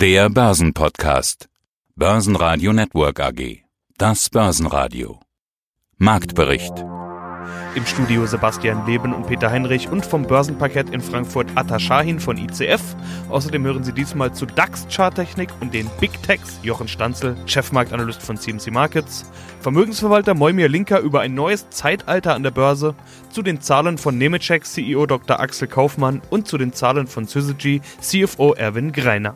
Der Börsenpodcast. Börsenradio Network AG. Das Börsenradio. Marktbericht. Im Studio Sebastian Leben und Peter Heinrich und vom Börsenparkett in Frankfurt Atta Shahin von ICF. Außerdem hören Sie diesmal zu DAX Charttechnik und den Big Techs Jochen Stanzel, Chefmarktanalyst von CMC Markets, Vermögensverwalter Moimir Linker über ein neues Zeitalter an der Börse, zu den Zahlen von Nemetschek CEO Dr. Axel Kaufmann und zu den Zahlen von Syzygy CFO Erwin Greiner.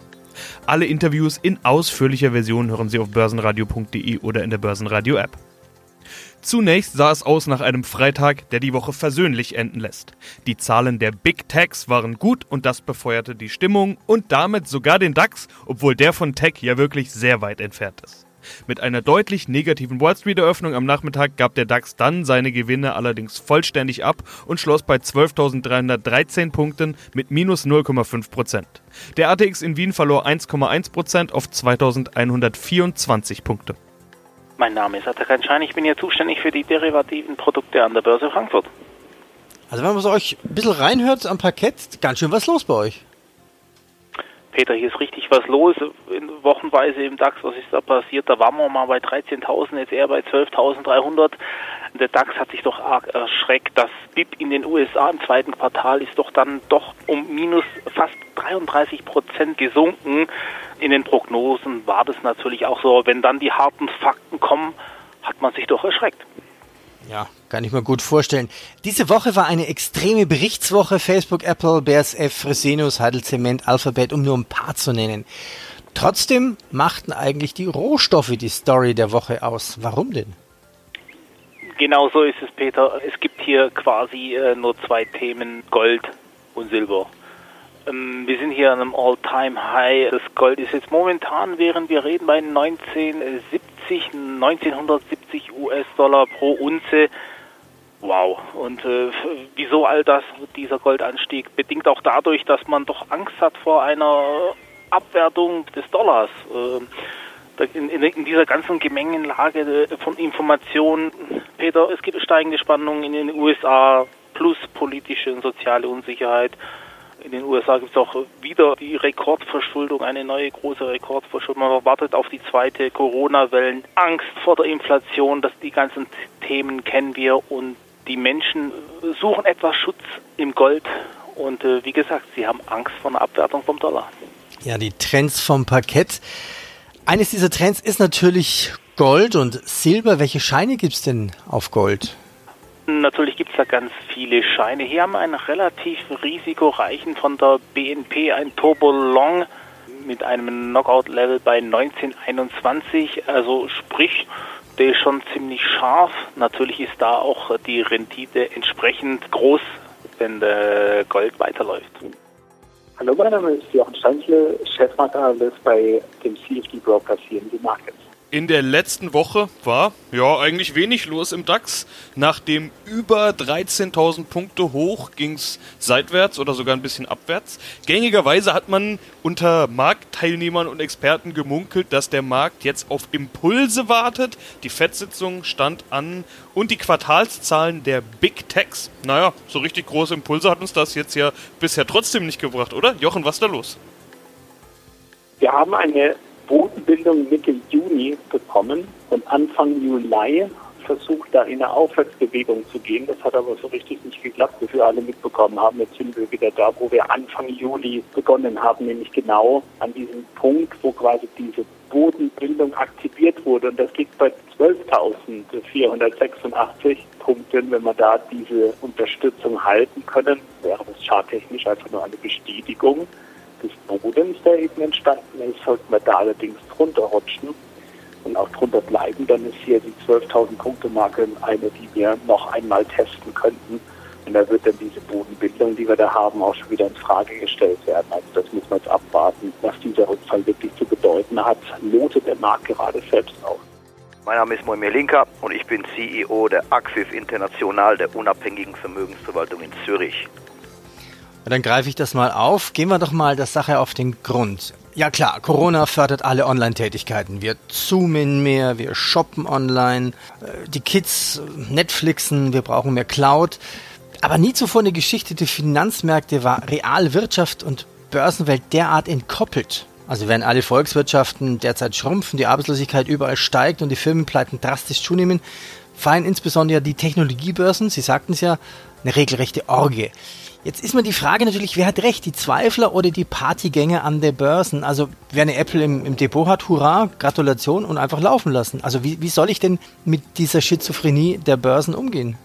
Alle Interviews in ausführlicher Version hören Sie auf börsenradio.de oder in der Börsenradio App. Zunächst sah es aus nach einem Freitag, der die Woche versöhnlich enden lässt. Die Zahlen der Big Techs waren gut und das befeuerte die Stimmung und damit sogar den DAX, obwohl der von Tech ja wirklich sehr weit entfernt ist. Mit einer deutlich negativen Wall Street Eröffnung am Nachmittag gab der DAX dann seine Gewinne allerdings vollständig ab und schloss bei 12.313 Punkten mit minus 0,5 Prozent. Der ATX in Wien verlor 1,1 Prozent auf 2.124 Punkte. Mein Name ist Atakan Schein, ich bin hier zuständig für die derivativen Produkte an der Börse Frankfurt. Also wenn man so euch ein bisschen reinhört am Parkett, ganz schön was los bei euch. Peter, hier ist richtig was los. Wochenweise im DAX, was ist da passiert? Da waren wir mal bei 13.000, jetzt eher bei 12.300. Der DAX hat sich doch arg erschreckt. Das BIP in den USA im zweiten Quartal ist doch dann doch um minus fast 33 Prozent gesunken. In den Prognosen war das natürlich auch so. Wenn dann die harten Fakten kommen, hat man sich doch erschreckt. Ja, kann ich mir gut vorstellen. Diese Woche war eine extreme Berichtswoche. Facebook, Apple, BASF, Fresenius, Heidelzement, Alphabet, um nur ein paar zu nennen. Trotzdem machten eigentlich die Rohstoffe die Story der Woche aus. Warum denn? Genau so ist es, Peter. Es gibt hier quasi äh, nur zwei Themen, Gold und Silber. Ähm, wir sind hier an einem All-Time-High. Das Gold ist jetzt momentan, während wir reden, bei 1970, 1970 US-Dollar pro Unze. Wow. Und äh, wieso all das, dieser Goldanstieg? Bedingt auch dadurch, dass man doch Angst hat vor einer Abwertung des Dollars. Äh, in, in, in, dieser ganzen Gemengenlage von Informationen, Peter, es gibt steigende Spannungen in den USA, plus politische und soziale Unsicherheit. In den USA gibt es auch wieder die Rekordverschuldung, eine neue große Rekordverschuldung. Man wartet auf die zweite Corona-Wellen. Angst vor der Inflation, dass die ganzen Themen kennen wir und die Menschen suchen etwas Schutz im Gold. Und äh, wie gesagt, sie haben Angst vor einer Abwertung vom Dollar. Ja, die Trends vom Parkett. Eines dieser Trends ist natürlich Gold und Silber. Welche Scheine gibt es denn auf Gold? Natürlich gibt es da ganz viele Scheine. Hier haben wir einen relativ risikoreichen von der BNP, ein Turbo Long mit einem Knockout-Level bei 1921. Also sprich, der ist schon ziemlich scharf. Natürlich ist da auch die Rendite entsprechend groß, wenn der Gold weiterläuft. Hallo, mein Name ist Jochen Stanzle, Chefmarktanalyst bei dem CFD Broker CMD Markets. In der letzten Woche war ja eigentlich wenig los im DAX. Nach dem über 13.000 Punkte hoch ging es seitwärts oder sogar ein bisschen abwärts. Gängigerweise hat man unter Marktteilnehmern und Experten gemunkelt, dass der Markt jetzt auf Impulse wartet. Die FED-Sitzung stand an und die Quartalszahlen der Big Techs. Naja, so richtig große Impulse hat uns das jetzt ja bisher trotzdem nicht gebracht, oder? Jochen, was ist da los? Wir haben eine Bodenbildung Mitte Juni bekommen und Anfang Juli versucht, da in eine Aufwärtsbewegung zu gehen. Das hat aber so richtig nicht geklappt, wie wir alle mitbekommen haben. Jetzt sind wir wieder da, wo wir Anfang Juli begonnen haben, nämlich genau an diesem Punkt, wo quasi diese Bodenbildung aktiviert wurde. Und das liegt bei 12.486 Punkten. Wenn wir da diese Unterstützung halten können, wäre das charttechnisch einfach nur eine Bestätigung des Bodens, der eben entstanden ist, sollten wir da allerdings drunter rutschen und auch drunter bleiben, dann ist hier die 12.000 Punkte Marke eine, die wir noch einmal testen könnten. Und da wird dann diese Bodenbildung, die wir da haben, auch schon wieder in Frage gestellt werden. Also das muss man jetzt abwarten, was dieser Rückfall wirklich zu bedeuten hat. Lotet der Markt gerade selbst auf. Mein Name ist Moimir Linker und ich bin CEO der Axis International, der unabhängigen Vermögensverwaltung in Zürich. Dann greife ich das mal auf. Gehen wir doch mal der Sache auf den Grund. Ja klar, Corona fördert alle Online-Tätigkeiten. Wir zoomen mehr, wir shoppen online, äh, die Kids Netflixen, wir brauchen mehr Cloud. Aber nie zuvor eine Geschichte der Finanzmärkte war Realwirtschaft und Börsenwelt derart entkoppelt. Also wenn alle Volkswirtschaften derzeit schrumpfen, die Arbeitslosigkeit überall steigt und die Firmenpleiten drastisch zunehmen, fallen insbesondere die Technologiebörsen, Sie sagten es ja, eine regelrechte Orgie. Jetzt ist mir die Frage natürlich, wer hat recht, die Zweifler oder die Partygänger an der Börsen? Also wer eine Apple im, im Depot hat, hurra, Gratulation und einfach laufen lassen. Also wie, wie soll ich denn mit dieser Schizophrenie der Börsen umgehen?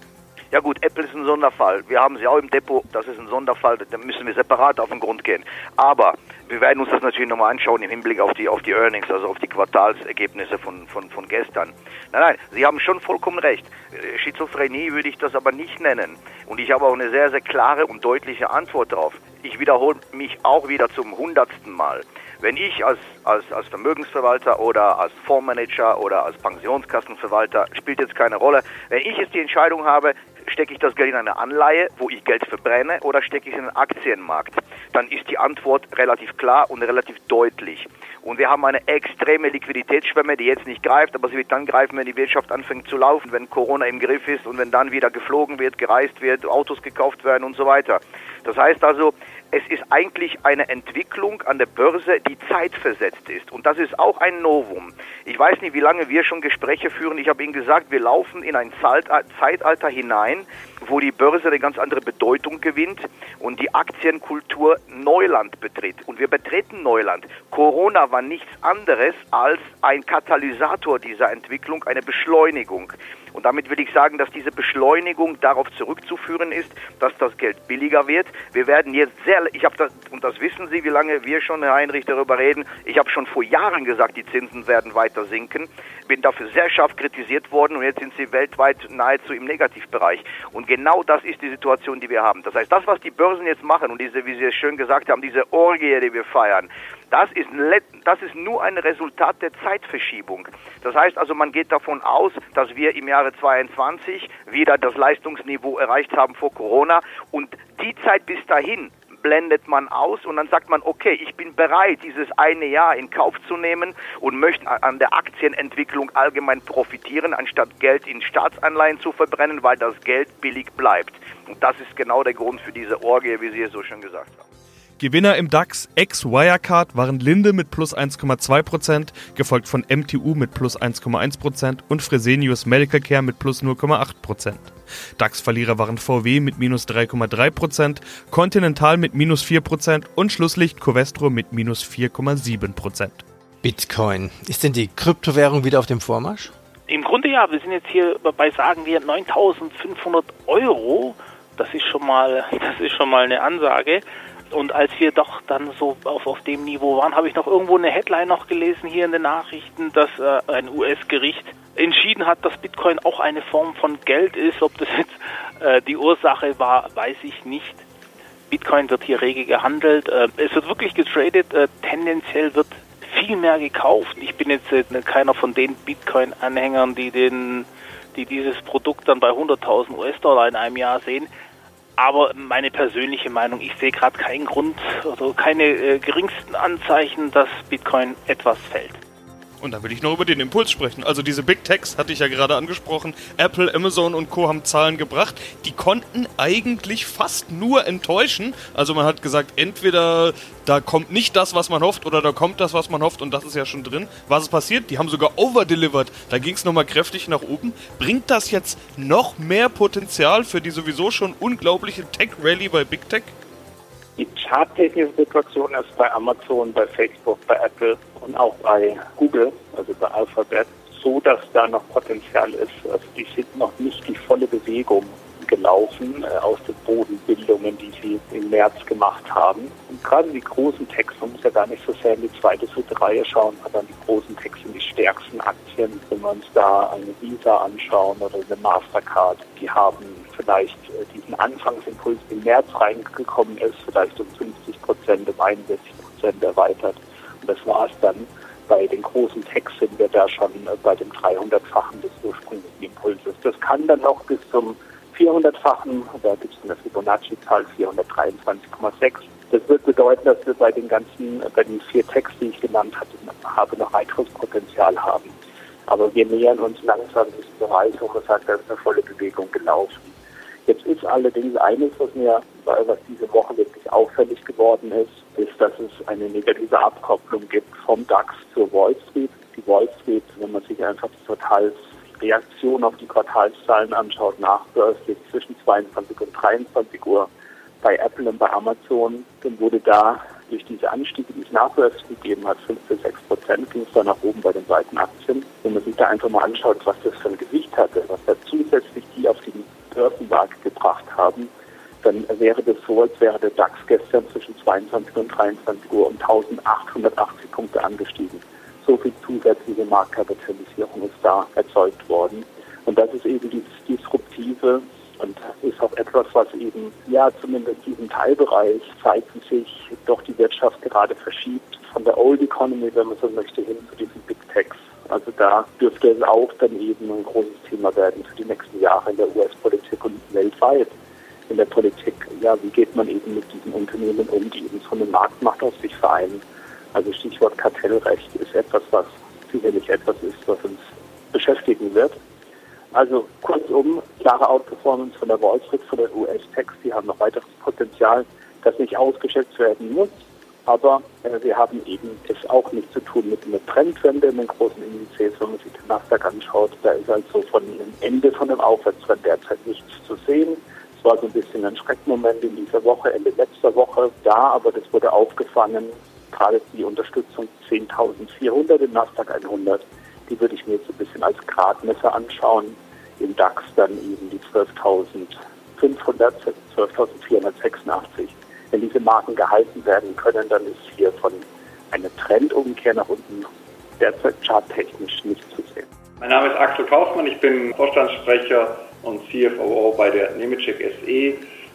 Ja gut, Apple ist ein Sonderfall. Wir haben sie auch im Depot, das ist ein Sonderfall, da müssen wir separat auf den Grund gehen. Aber wir werden uns das natürlich nochmal anschauen im Hinblick auf die, auf die Earnings, also auf die Quartalsergebnisse von, von, von gestern. Nein, nein, Sie haben schon vollkommen recht. Äh, Schizophrenie würde ich das aber nicht nennen. Und ich habe auch eine sehr, sehr klare und deutliche Antwort darauf. Ich wiederhole mich auch wieder zum hundertsten Mal. Wenn ich als, als, als Vermögensverwalter oder als Fondsmanager oder als Pensionskassenverwalter, spielt jetzt keine Rolle, wenn ich jetzt die Entscheidung habe, stecke ich das Geld in eine Anleihe, wo ich Geld verbrenne, oder stecke ich es in den Aktienmarkt, dann ist die Antwort relativ klar und relativ deutlich. Und wir haben eine extreme Liquiditätsschwemme, die jetzt nicht greift, aber sie wird dann greifen, wenn die Wirtschaft anfängt zu laufen, wenn Corona im Griff ist und wenn dann wieder geflogen wird, gereist wird, Autos gekauft werden und so weiter. Das heißt also, es ist eigentlich eine Entwicklung an der Börse, die zeitversetzt ist. Und das ist auch ein Novum. Ich weiß nicht, wie lange wir schon Gespräche führen. Ich habe Ihnen gesagt, wir laufen in ein Zeitalter hinein, wo die Börse eine ganz andere Bedeutung gewinnt und die Aktienkultur Neuland betritt. Und wir betreten Neuland. Corona war nichts anderes als ein Katalysator dieser Entwicklung, eine Beschleunigung. Und damit will ich sagen, dass diese Beschleunigung darauf zurückzuführen ist, dass das Geld billiger wird. Wir werden jetzt sehr, ich habe das, und das wissen Sie, wie lange wir schon, Herr Heinrich, darüber reden. Ich habe schon vor Jahren gesagt, die Zinsen werden weiter sinken. Bin dafür sehr scharf kritisiert worden und jetzt sind sie weltweit nahezu im Negativbereich. Und genau das ist die Situation, die wir haben. Das heißt, das, was die Börsen jetzt machen und diese, wie Sie es schön gesagt haben, diese Orgie, die wir feiern, das ist, das ist nur ein Resultat der Zeitverschiebung. Das heißt also, man geht davon aus, dass wir im Jahre 22 wieder das Leistungsniveau erreicht haben vor Corona und die Zeit bis dahin blendet man aus und dann sagt man, okay, ich bin bereit, dieses eine Jahr in Kauf zu nehmen und möchte an der Aktienentwicklung allgemein profitieren, anstatt Geld in Staatsanleihen zu verbrennen, weil das Geld billig bleibt. Und das ist genau der Grund für diese Orgie, wie Sie es so schön gesagt haben. Gewinner im DAX ex-Wirecard waren Linde mit plus 1,2%, gefolgt von MTU mit plus 1,1% und Fresenius Medical Care mit plus 0,8%. DAX-Verlierer waren VW mit minus 3,3%, Continental mit minus 4% und Schlusslicht Covestro mit minus 4,7%. Bitcoin. Ist denn die Kryptowährung wieder auf dem Vormarsch? Im Grunde ja. Wir sind jetzt hier bei, sagen wir, 9500 Euro. Das ist schon mal, das ist schon mal eine Ansage. Und als wir doch dann so auf, auf dem Niveau waren, habe ich noch irgendwo eine Headline noch gelesen hier in den Nachrichten, dass äh, ein US-Gericht entschieden hat, dass Bitcoin auch eine Form von Geld ist. Ob das jetzt äh, die Ursache war, weiß ich nicht. Bitcoin wird hier rege gehandelt. Äh, es wird wirklich getradet. Äh, tendenziell wird viel mehr gekauft. Ich bin jetzt äh, keiner von den Bitcoin-Anhängern, die den die dieses Produkt dann bei 100.000 US-Dollar in einem Jahr sehen. Aber meine persönliche Meinung, ich sehe gerade keinen Grund, also keine äh, geringsten Anzeichen, dass Bitcoin etwas fällt. Und dann will ich noch über den Impuls sprechen. Also diese Big Techs hatte ich ja gerade angesprochen. Apple, Amazon und Co. haben Zahlen gebracht. Die konnten eigentlich fast nur enttäuschen. Also man hat gesagt, entweder da kommt nicht das, was man hofft, oder da kommt das, was man hofft und das ist ja schon drin. Was ist passiert? Die haben sogar overdelivered. Da ging es nochmal kräftig nach oben. Bringt das jetzt noch mehr Potenzial für die sowieso schon unglaubliche Tech-Rally bei Big Tech? Die charttechnische Situation ist bei Amazon, bei Facebook, bei Apple und auch bei Google, also bei Alphabet, so, dass da noch Potenzial ist. Also die sind noch nicht die volle Bewegung gelaufen äh, aus den Bodenbildungen, die sie im März gemacht haben. Und gerade die großen Techs, man muss ja gar nicht so sehr in die zweite, dritte Reihe schauen, sondern die großen Techs sind die stärksten Aktien. Wenn wir uns da eine Visa anschauen oder eine Mastercard, die haben vielleicht äh, diesen Anfangsimpuls im März reingekommen ist, vielleicht um 50 Prozent, um 61 Prozent erweitert. Und das war es dann. Bei den großen Techs sind wir da schon äh, bei dem 300-fachen des ursprünglichen Impulses. Das kann dann noch bis zum 400-fachen, da gibt es eine Fibonacci-Zahl 423,6. Das wird bedeuten, dass wir bei den ganzen, bei den vier Techs, die ich genannt habe, noch weiteres Potenzial haben. Aber wir nähern uns langsam diesem Bereich, wo man sagt, da ist eine volle Bewegung gelaufen. Jetzt ist allerdings eines, was mir was diese Woche wirklich auffällig geworden ist, ist, dass es eine negative Abkopplung gibt vom DAX zur Wall Street. Die Wall Street, wenn man sich einfach die Quartalsreaktion auf die Quartalszahlen anschaut, nachbörslich zwischen 22 und 23 Uhr bei Apple und bei Amazon, dann wurde da durch diese Anstiege, die es nachbörslich gegeben hat, 5 bis 6 Prozent, ging es da nach oben bei den beiden Aktien. Wenn man sich da einfach mal anschaut, was das für ein Gewicht hatte, was da zusätzlich die auf den Börsenmarkt gebracht haben, dann wäre das so, als wäre der DAX gestern zwischen 22 und 23 Uhr um 1880 Punkte angestiegen. So viel zusätzliche Marktkapitalisierung ist da erzeugt worden. Und das ist eben dieses Disruptive und ist auch etwas, was eben, ja, zumindest in diesem Teilbereich zeigt, sich doch die Wirtschaft gerade verschiebt von der Old Economy, wenn man so möchte, hin zu diesen Big Techs. Also da dürfte es auch dann eben ein großes Thema werden für die nächsten Jahre in der und weltweit in der Politik. Ja, wie geht man eben mit diesen Unternehmen um, die eben so eine Marktmacht auf sich vereinen? Also Stichwort Kartellrecht ist etwas, was sicherlich etwas ist, was uns beschäftigen wird. Also kurzum, klare Outperformance von der Wall Street, von der US-Techs, die haben noch weiteres Potenzial, das nicht ausgeschätzt werden muss. Aber äh, wir haben eben es auch nicht zu tun mit einer Trendwende in den großen Indizes, wenn man sich den Nasdaq anschaut. Da ist also von dem Ende von dem Aufwärtstrend derzeit nichts zu sehen. Es war so ein bisschen ein Schreckmoment in dieser Woche, Ende letzter Woche da, aber das wurde aufgefangen. Gerade die Unterstützung 10.400 im Nasdaq 100 die würde ich mir jetzt ein bisschen als Gradmesser anschauen. Im DAX dann eben die 12.500, 12.486. Wenn diese Marken gehalten werden können, dann ist hier von einer Trendumkehr nach unten derzeit charttechnisch nicht zu sehen. Mein Name ist Axel Kaufmann, ich bin Vorstandssprecher und CFO bei der Nemetschek SE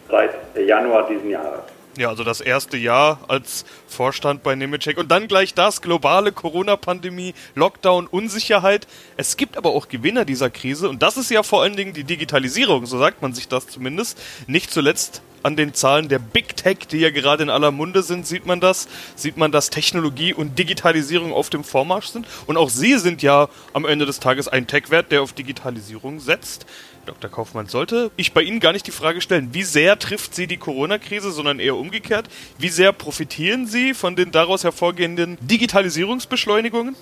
seit Januar diesen Jahres. Ja, also das erste Jahr als Vorstand bei Nemetschek und dann gleich das, globale Corona-Pandemie, Lockdown, Unsicherheit. Es gibt aber auch Gewinner dieser Krise und das ist ja vor allen Dingen die Digitalisierung, so sagt man sich das zumindest. Nicht zuletzt an den Zahlen der Big Tech, die ja gerade in aller Munde sind, sieht man das. Sieht man, dass Technologie und Digitalisierung auf dem Vormarsch sind. Und auch sie sind ja am Ende des Tages ein Tech-Wert, der auf Digitalisierung setzt. Dr. Kaufmann, sollte ich bei Ihnen gar nicht die Frage stellen, wie sehr trifft Sie die Corona-Krise, sondern eher umgekehrt. Wie sehr profitieren Sie von den daraus hervorgehenden Digitalisierungsbeschleunigungen?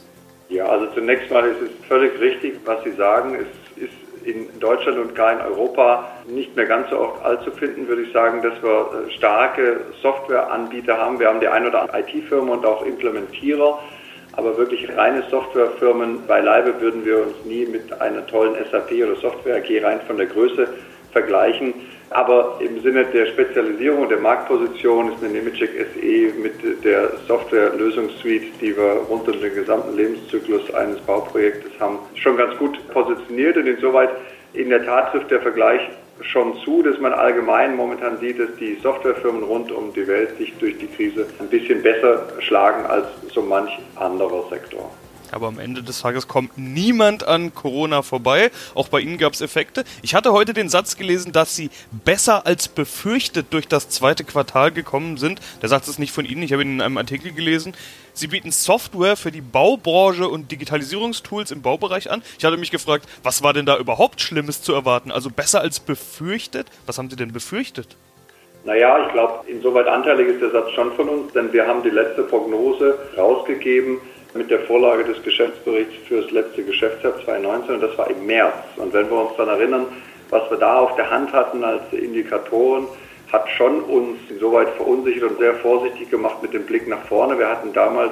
Ja, also zunächst mal ist es völlig richtig, was Sie sagen. Es in Deutschland und gar in Europa nicht mehr ganz so oft allzu finden, würde ich sagen, dass wir äh, starke Softwareanbieter haben. Wir haben die ein oder andere IT-Firma und auch Implementierer aber wirklich reine Softwarefirmen beileibe würden wir uns nie mit einer tollen SAP oder Software AG rein von der Größe vergleichen. Aber im Sinne der Spezialisierung der Marktposition ist eine Nemetschek SE mit der Software-Lösungssuite, die wir rund um den gesamten Lebenszyklus eines Bauprojektes haben, schon ganz gut positioniert. Und insoweit in der Tat trifft der Vergleich schon zu, dass man allgemein momentan sieht, dass die Softwarefirmen rund um die Welt sich durch die Krise ein bisschen besser schlagen als so manch anderer Sektor. Aber am Ende des Tages kommt niemand an Corona vorbei. Auch bei Ihnen gab es Effekte. Ich hatte heute den Satz gelesen, dass Sie besser als befürchtet durch das zweite Quartal gekommen sind. Der Satz ist nicht von Ihnen, ich habe ihn in einem Artikel gelesen. Sie bieten Software für die Baubranche und Digitalisierungstools im Baubereich an. Ich hatte mich gefragt, was war denn da überhaupt Schlimmes zu erwarten? Also besser als befürchtet? Was haben Sie denn befürchtet? Naja, ich glaube, insoweit anteilig ist der Satz schon von uns, denn wir haben die letzte Prognose rausgegeben mit der Vorlage des Geschäftsberichts für das letzte Geschäftsjahr 2019 und das war im März. Und wenn wir uns dann erinnern, was wir da auf der Hand hatten als Indikatoren, hat schon uns insoweit verunsichert und sehr vorsichtig gemacht mit dem Blick nach vorne. Wir hatten damals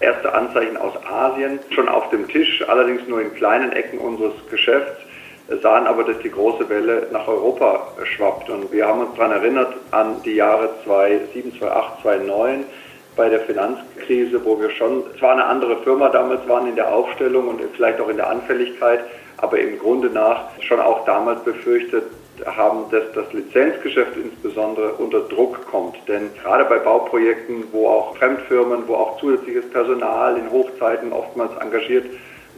erste Anzeichen aus Asien schon auf dem Tisch, allerdings nur in kleinen Ecken unseres Geschäfts, sahen aber, dass die große Welle nach Europa schwappt. Und wir haben uns daran erinnert an die Jahre 2007, 2008, 2009 bei der Finanzkrise, wo wir schon, zwar eine andere Firma damals waren in der Aufstellung und vielleicht auch in der Anfälligkeit, aber im Grunde nach schon auch damals befürchtet haben, dass das Lizenzgeschäft insbesondere unter Druck kommt. Denn gerade bei Bauprojekten, wo auch Fremdfirmen, wo auch zusätzliches Personal in Hochzeiten oftmals engagiert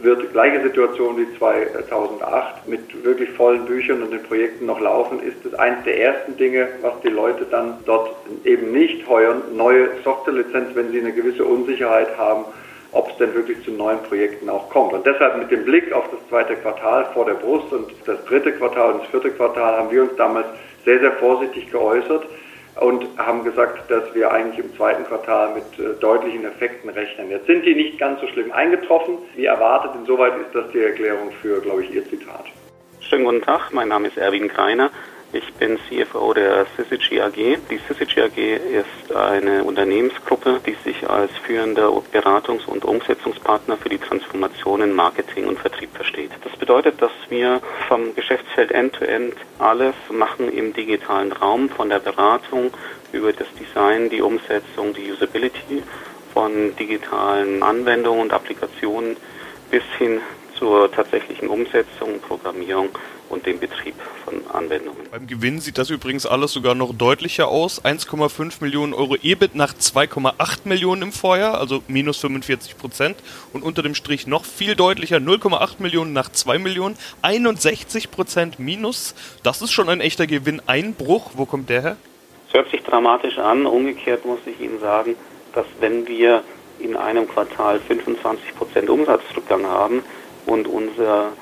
wird gleiche Situation wie 2008 mit wirklich vollen Büchern und den Projekten noch laufen, ist es eines der ersten Dinge, was die Leute dann dort eben nicht heuern, neue Softwarelizenz, wenn sie eine gewisse Unsicherheit haben, ob es denn wirklich zu neuen Projekten auch kommt. Und deshalb mit dem Blick auf das zweite Quartal vor der Brust und das dritte Quartal und das vierte Quartal haben wir uns damals sehr, sehr vorsichtig geäußert und haben gesagt, dass wir eigentlich im zweiten Quartal mit äh, deutlichen Effekten rechnen. Jetzt sind die nicht ganz so schlimm eingetroffen, wie erwartet. Insoweit ist das die Erklärung für, glaube ich, Ihr Zitat. Schönen guten Tag, mein Name ist Erwin Greiner. Ich bin CFO der Syzygy AG. Die Syzygy AG ist eine Unternehmensgruppe, die sich als führender Beratungs- und Umsetzungspartner für die Transformationen Marketing und Vertrieb versteht. Das bedeutet, dass wir vom Geschäftsfeld End-to-End -End alles machen im digitalen Raum, von der Beratung über das Design, die Umsetzung, die Usability von digitalen Anwendungen und Applikationen bis hin zur tatsächlichen Umsetzung, Programmierung und dem Betrieb von Anwendungen. Beim Gewinn sieht das übrigens alles sogar noch deutlicher aus. 1,5 Millionen Euro EBIT nach 2,8 Millionen im Vorjahr, also minus 45 Prozent. Und unter dem Strich noch viel deutlicher 0,8 Millionen nach 2 Millionen, 61 Prozent minus. Das ist schon ein echter Gewinneinbruch. Wo kommt der her? Es hört sich dramatisch an. Umgekehrt muss ich Ihnen sagen, dass wenn wir in einem Quartal 25 Prozent Umsatzrückgang haben und unser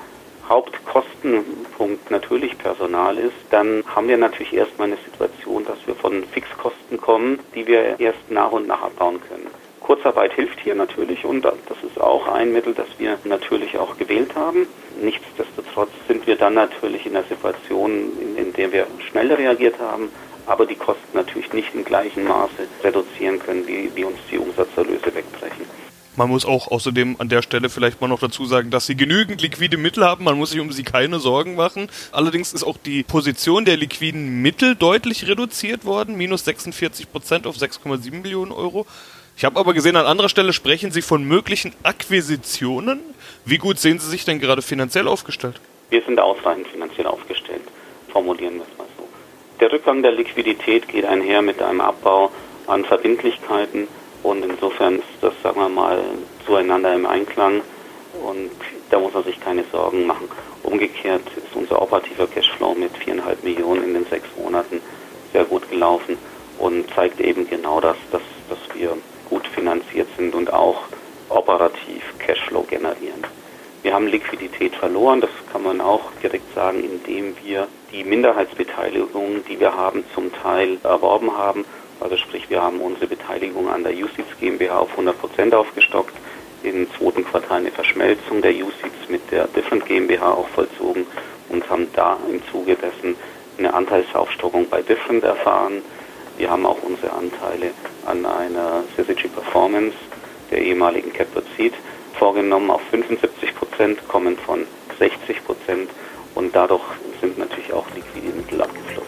Hauptkostenpunkt natürlich Personal ist, dann haben wir natürlich erstmal eine Situation, dass wir von Fixkosten kommen, die wir erst nach und nach abbauen können. Kurzarbeit hilft hier natürlich und das ist auch ein Mittel, das wir natürlich auch gewählt haben. Nichtsdestotrotz sind wir dann natürlich in einer Situation, in, in der wir schnell reagiert haben, aber die Kosten natürlich nicht im gleichen Maße reduzieren können, wie, wie uns die Umsatzerlöse wegbrechen. Man muss auch außerdem an der Stelle vielleicht mal noch dazu sagen, dass sie genügend liquide Mittel haben. Man muss sich um sie keine Sorgen machen. Allerdings ist auch die Position der liquiden Mittel deutlich reduziert worden. Minus 46 Prozent auf 6,7 Millionen Euro. Ich habe aber gesehen, an anderer Stelle sprechen Sie von möglichen Akquisitionen. Wie gut sehen Sie sich denn gerade finanziell aufgestellt? Wir sind ausreichend finanziell aufgestellt, formulieren wir es mal so. Der Rückgang der Liquidität geht einher mit einem Abbau an Verbindlichkeiten und insofern ist das, sagen wir mal, zueinander im Einklang und da muss man sich keine Sorgen machen. Umgekehrt ist unser operativer Cashflow mit viereinhalb Millionen in den sechs Monaten sehr gut gelaufen und zeigt eben genau das, dass, dass wir gut finanziert sind und auch operativ Cashflow generieren. Wir haben Liquidität verloren, das kann man auch direkt sagen, indem wir die Minderheitsbeteiligung, die wir haben, zum Teil erworben haben also sprich, wir haben unsere Beteiligung an der USITS GmbH auf 100 Prozent aufgestockt, im zweiten Quartal eine Verschmelzung der USITS mit der Different GmbH auch vollzogen und haben da im Zuge dessen eine Anteilsaufstockung bei Different erfahren. Wir haben auch unsere Anteile an einer Syzygy Performance, der ehemaligen Capital Seed, vorgenommen auf 75 Prozent, kommen von 60 Prozent und dadurch sind natürlich auch liquide Mittel abgeflossen.